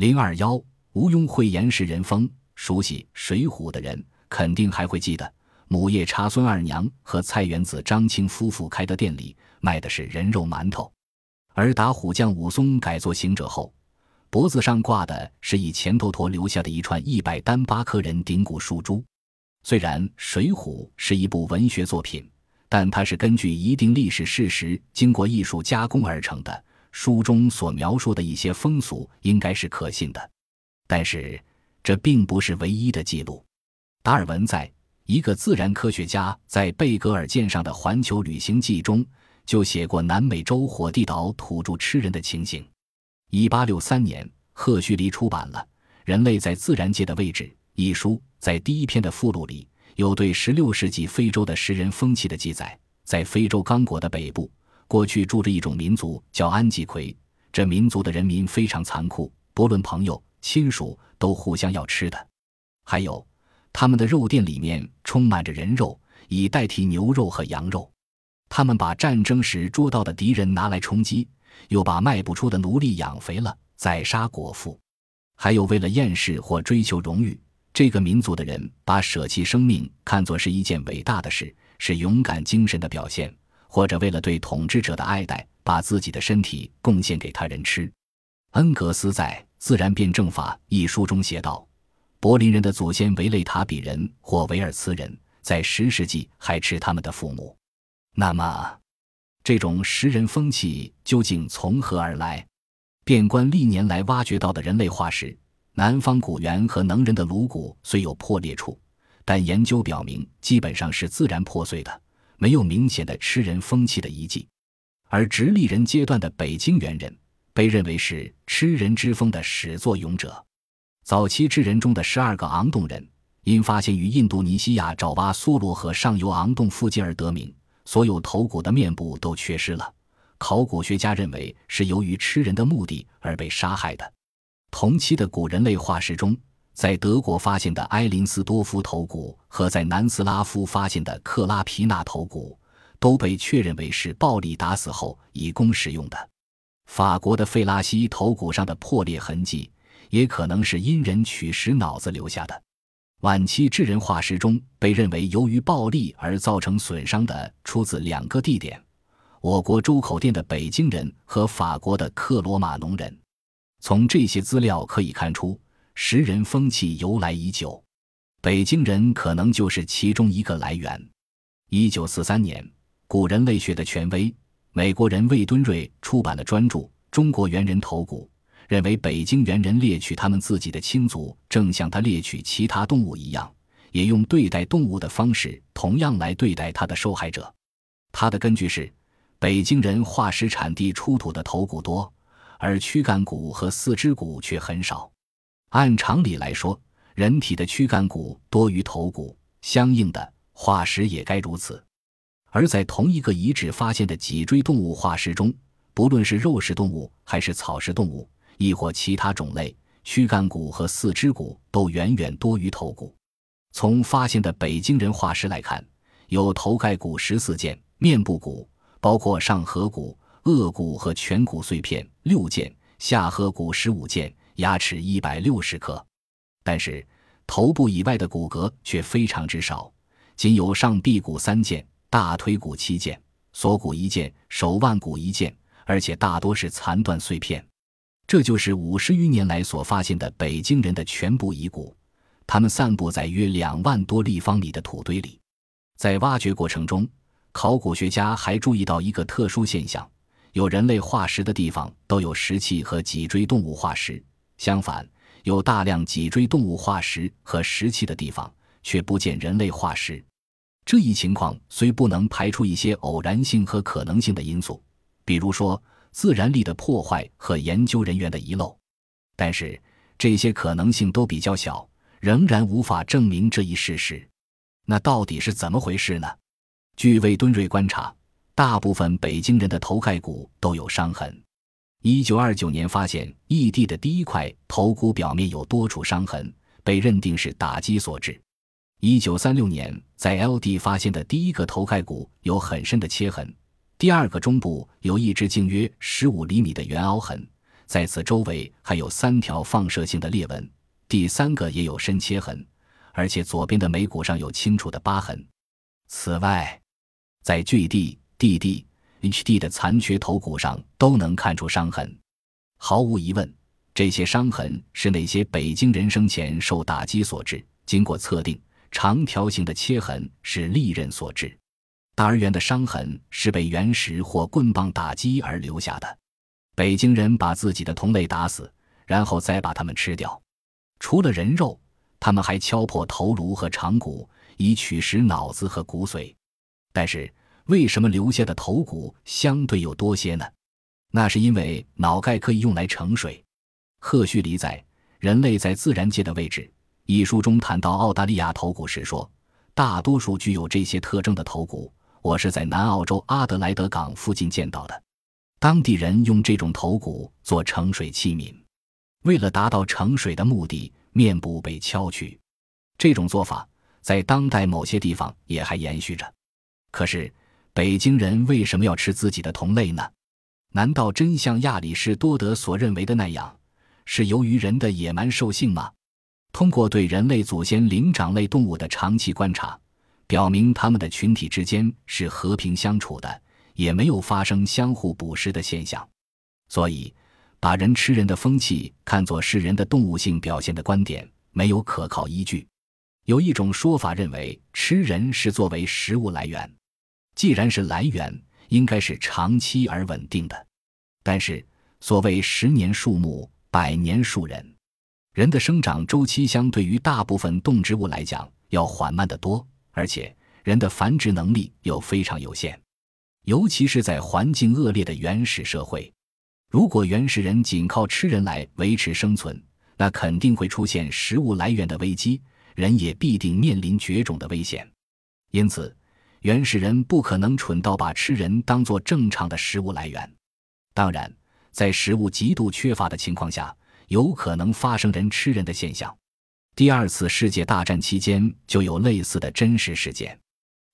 零二幺，吴庸会言石人风。熟悉《水浒》的人肯定还会记得，母夜叉孙二娘和菜园子张青夫妇开的店里卖的是人肉馒头，而打虎将武松改做行者后，脖子上挂的是以钱头陀留下的一串一百单八颗人顶骨树珠。虽然《水浒》是一部文学作品，但它是根据一定历史事实经过艺术加工而成的。书中所描述的一些风俗应该是可信的，但是这并不是唯一的记录。达尔文在一个自然科学家在贝格尔舰上的环球旅行记中就写过南美洲火地岛土著吃人的情形。一八六三年，赫胥黎出版了《人类在自然界的位置》一书，在第一篇的附录里有对十六世纪非洲的食人风气的记载，在非洲刚果的北部。过去住着一种民族叫安吉奎，这民族的人民非常残酷，不论朋友亲属都互相要吃的。还有，他们的肉店里面充满着人肉，以代替牛肉和羊肉。他们把战争时捉到的敌人拿来充饥，又把卖不出的奴隶养肥了宰杀果腹。还有，为了厌世或追求荣誉，这个民族的人把舍弃生命看作是一件伟大的事，是勇敢精神的表现。或者为了对统治者的爱戴，把自己的身体贡献给他人吃。恩格斯在《自然辩证法》一书中写道：“柏林人的祖先维雷塔比人或维尔茨人，在十世纪还吃他们的父母。”那么，这种食人风气究竟从何而来？遍观历年来挖掘到的人类化石，南方古猿和能人的颅骨虽有破裂处，但研究表明基本上是自然破碎的。没有明显的吃人风气的遗迹，而直立人阶段的北京猿人被认为是吃人之风的始作俑者。早期智人中的十二个昂洞人，因发现于印度尼西亚爪哇梭罗河上游昂洞附近而得名。所有头骨的面部都缺失了，考古学家认为是由于吃人的目的而被杀害的。同期的古人类化石中。在德国发现的埃林斯多夫头骨和在南斯拉夫发现的克拉皮纳头骨都被确认为是暴力打死后以供使用的。法国的费拉西头骨上的破裂痕迹也可能是因人取食脑子留下的。晚期智人化石中被认为由于暴力而造成损伤的出自两个地点：我国周口店的北京人和法国的克罗马农人。从这些资料可以看出。食人风气由来已久，北京人可能就是其中一个来源。一九四三年，古人类学的权威美国人魏敦瑞出版了专著《中国猿人头骨》，认为北京猿人猎取他们自己的亲族，正像他猎取其他动物一样，也用对待动物的方式同样来对待他的受害者。他的根据是，北京人化石产地出土的头骨多，而躯干骨和四肢骨却很少。按常理来说，人体的躯干骨多于头骨，相应的化石也该如此。而在同一个遗址发现的脊椎动物化石中，不论是肉食动物还是草食动物，亦或其他种类，躯干骨和四肢骨都远远多于头骨。从发现的北京人化石来看，有头盖骨十四件，面部骨包括上颌骨、颚骨和颧骨碎片六件，下颌骨十五件。牙齿一百六十颗，但是头部以外的骨骼却非常之少，仅有上臂骨三件、大腿骨七件、锁骨一件、手腕骨一件，而且大多是残断碎片。这就是五十余年来所发现的北京人的全部遗骨，它们散布在约两万多立方米的土堆里。在挖掘过程中，考古学家还注意到一个特殊现象：有人类化石的地方都有石器和脊椎动物化石。相反，有大量脊椎动物化石和石器的地方，却不见人类化石。这一情况虽不能排除一些偶然性和可能性的因素，比如说自然力的破坏和研究人员的遗漏，但是这些可能性都比较小，仍然无法证明这一事实。那到底是怎么回事呢？据魏敦瑞观察，大部分北京人的头盖骨都有伤痕。一九二九年发现异地的第一块头骨表面有多处伤痕，被认定是打击所致。一九三六年在 L 地发现的第一个头盖骨有很深的切痕，第二个中部有一只径约十五厘米的圆凹痕，在此周围还有三条放射性的裂纹，第三个也有深切痕，而且左边的眉骨上有清楚的疤痕。此外，在 GD、DD、HD 的残缺头骨上都能看出伤痕。毫无疑问，这些伤痕是那些北京人生前受打击所致。经过测定，长条形的切痕是利刃所致。大而圆的伤痕是被原石或棍棒打击而留下的。北京人把自己的同类打死，然后再把它们吃掉。除了人肉，他们还敲破头颅和长骨，以取食脑子和骨髓。但是，为什么留下的头骨相对又多些呢？那是因为脑盖可以用来盛水。赫胥黎在《人类在自然界的位置》一书中谈到澳大利亚头骨时说，大多数具有这些特征的头骨。我是在南澳洲阿德莱德港附近见到的，当地人用这种头骨做盛水器皿，为了达到盛水的目的，面部被敲去。这种做法在当代某些地方也还延续着。可是，北京人为什么要吃自己的同类呢？难道真像亚里士多德所认为的那样，是由于人的野蛮兽性吗？通过对人类祖先灵长类动物的长期观察。表明他们的群体之间是和平相处的，也没有发生相互捕食的现象，所以把人吃人的风气看作是人的动物性表现的观点没有可靠依据。有一种说法认为吃人是作为食物来源，既然是来源，应该是长期而稳定的。但是所谓十年树木，百年树人，人的生长周期相对于大部分动植物来讲要缓慢得多。而且，人的繁殖能力又非常有限，尤其是在环境恶劣的原始社会。如果原始人仅靠吃人来维持生存，那肯定会出现食物来源的危机，人也必定面临绝种的危险。因此，原始人不可能蠢到把吃人当作正常的食物来源。当然，在食物极度缺乏的情况下，有可能发生人吃人的现象。第二次世界大战期间就有类似的真实事件，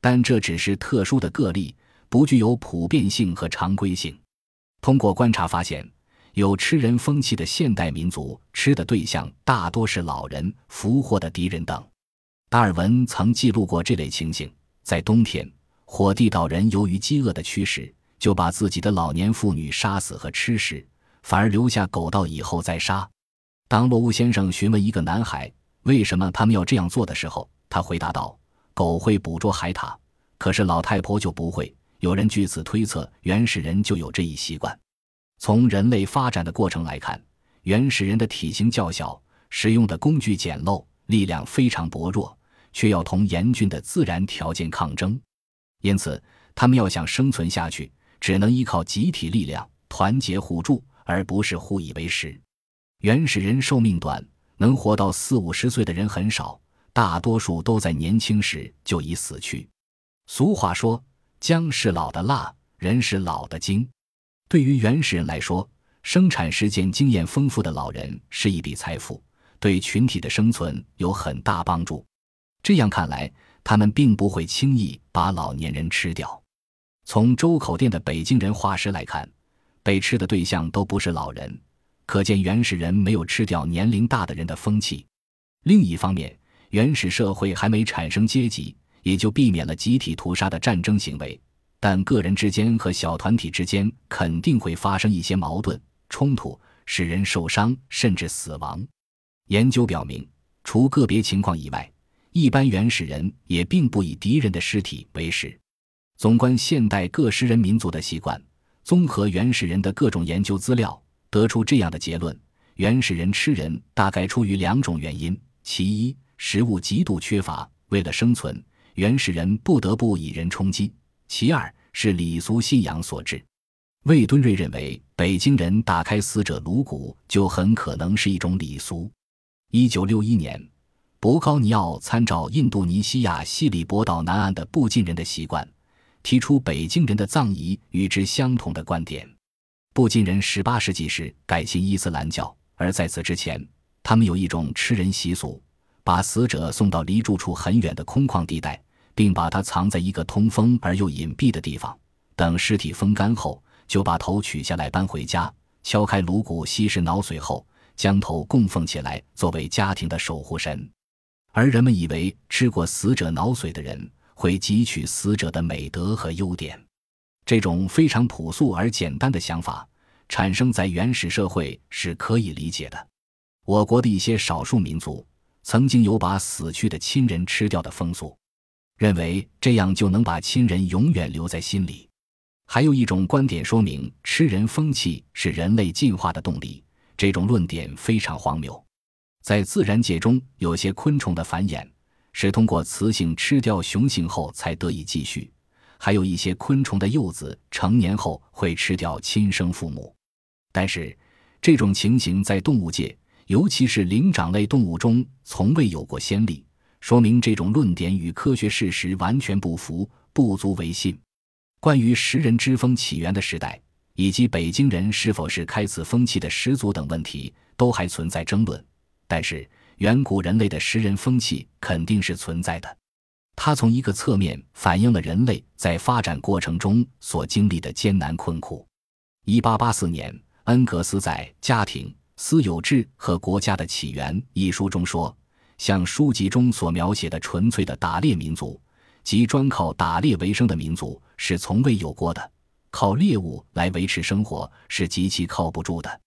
但这只是特殊的个例，不具有普遍性和常规性。通过观察发现，有吃人风气的现代民族吃的对象大多是老人、俘获的敌人等。达尔文曾记录过这类情形：在冬天，火地岛人由于饥饿的驱使，就把自己的老年妇女杀死和吃食，反而留下狗到以后再杀。当罗乌先生询问一个男孩，为什么他们要这样做的时候，他回答道：“狗会捕捉海獭，可是老太婆就不会。”有人据此推测，原始人就有这一习惯。从人类发展的过程来看，原始人的体型较小，使用的工具简陋，力量非常薄弱，却要同严峻的自然条件抗争。因此，他们要想生存下去，只能依靠集体力量，团结互助，而不是互以为食。原始人寿命短。能活到四五十岁的人很少，大多数都在年轻时就已死去。俗话说：“姜是老的辣，人是老的精。”对于原始人来说，生产实践经验丰富的老人是一笔财富，对群体的生存有很大帮助。这样看来，他们并不会轻易把老年人吃掉。从周口店的北京人化石来看，被吃的对象都不是老人。可见原始人没有吃掉年龄大的人的风气。另一方面，原始社会还没产生阶级，也就避免了集体屠杀的战争行为。但个人之间和小团体之间肯定会发生一些矛盾冲突，使人受伤甚至死亡。研究表明，除个别情况以外，一般原始人也并不以敌人的尸体为食。纵观现代各食人民族的习惯，综合原始人的各种研究资料。得出这样的结论：原始人吃人大概出于两种原因。其一，食物极度缺乏，为了生存，原始人不得不以人充饥；其二是礼俗信仰所致。魏敦瑞认为，北京人打开死者颅骨就很可能是一种礼俗。一九六一年，博高尼奥参照印度尼西亚西里伯岛南岸的布晋人的习惯，提出北京人的葬仪与之相同的观点。布晋人十八世纪时改信伊斯兰教，而在此之前，他们有一种吃人习俗：把死者送到离住处很远的空旷地带，并把他藏在一个通风而又隐蔽的地方。等尸体风干后，就把头取下来搬回家，敲开颅骨、吸食脑髓后，将头供奉起来作为家庭的守护神。而人们以为吃过死者脑髓的人会汲取死者的美德和优点。这种非常朴素而简单的想法，产生在原始社会是可以理解的。我国的一些少数民族曾经有把死去的亲人吃掉的风俗，认为这样就能把亲人永远留在心里。还有一种观点说明吃人风气是人类进化的动力，这种论点非常荒谬。在自然界中，有些昆虫的繁衍是通过雌性吃掉雄性后才得以继续。还有一些昆虫的幼子成年后会吃掉亲生父母，但是这种情形在动物界，尤其是灵长类动物中从未有过先例，说明这种论点与科学事实完全不符，不足为信。关于食人之风起源的时代，以及北京人是否是开此风气的始祖等问题，都还存在争论。但是远古人类的食人风气肯定是存在的。它从一个侧面反映了人类在发展过程中所经历的艰难困苦。一八八四年，恩格斯在《家庭、私有制和国家的起源》一书中说：“像书籍中所描写的纯粹的打猎民族，即专靠打猎为生的民族，是从未有过的。靠猎物来维持生活是极其靠不住的。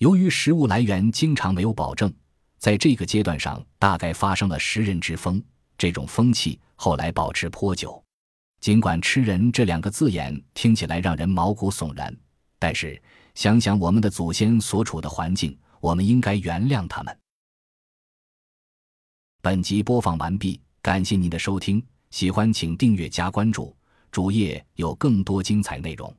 由于食物来源经常没有保证，在这个阶段上，大概发生了食人之风。”这种风气后来保持颇久，尽管“吃人”这两个字眼听起来让人毛骨悚然，但是想想我们的祖先所处的环境，我们应该原谅他们。本集播放完毕，感谢您的收听，喜欢请订阅加关注，主页有更多精彩内容。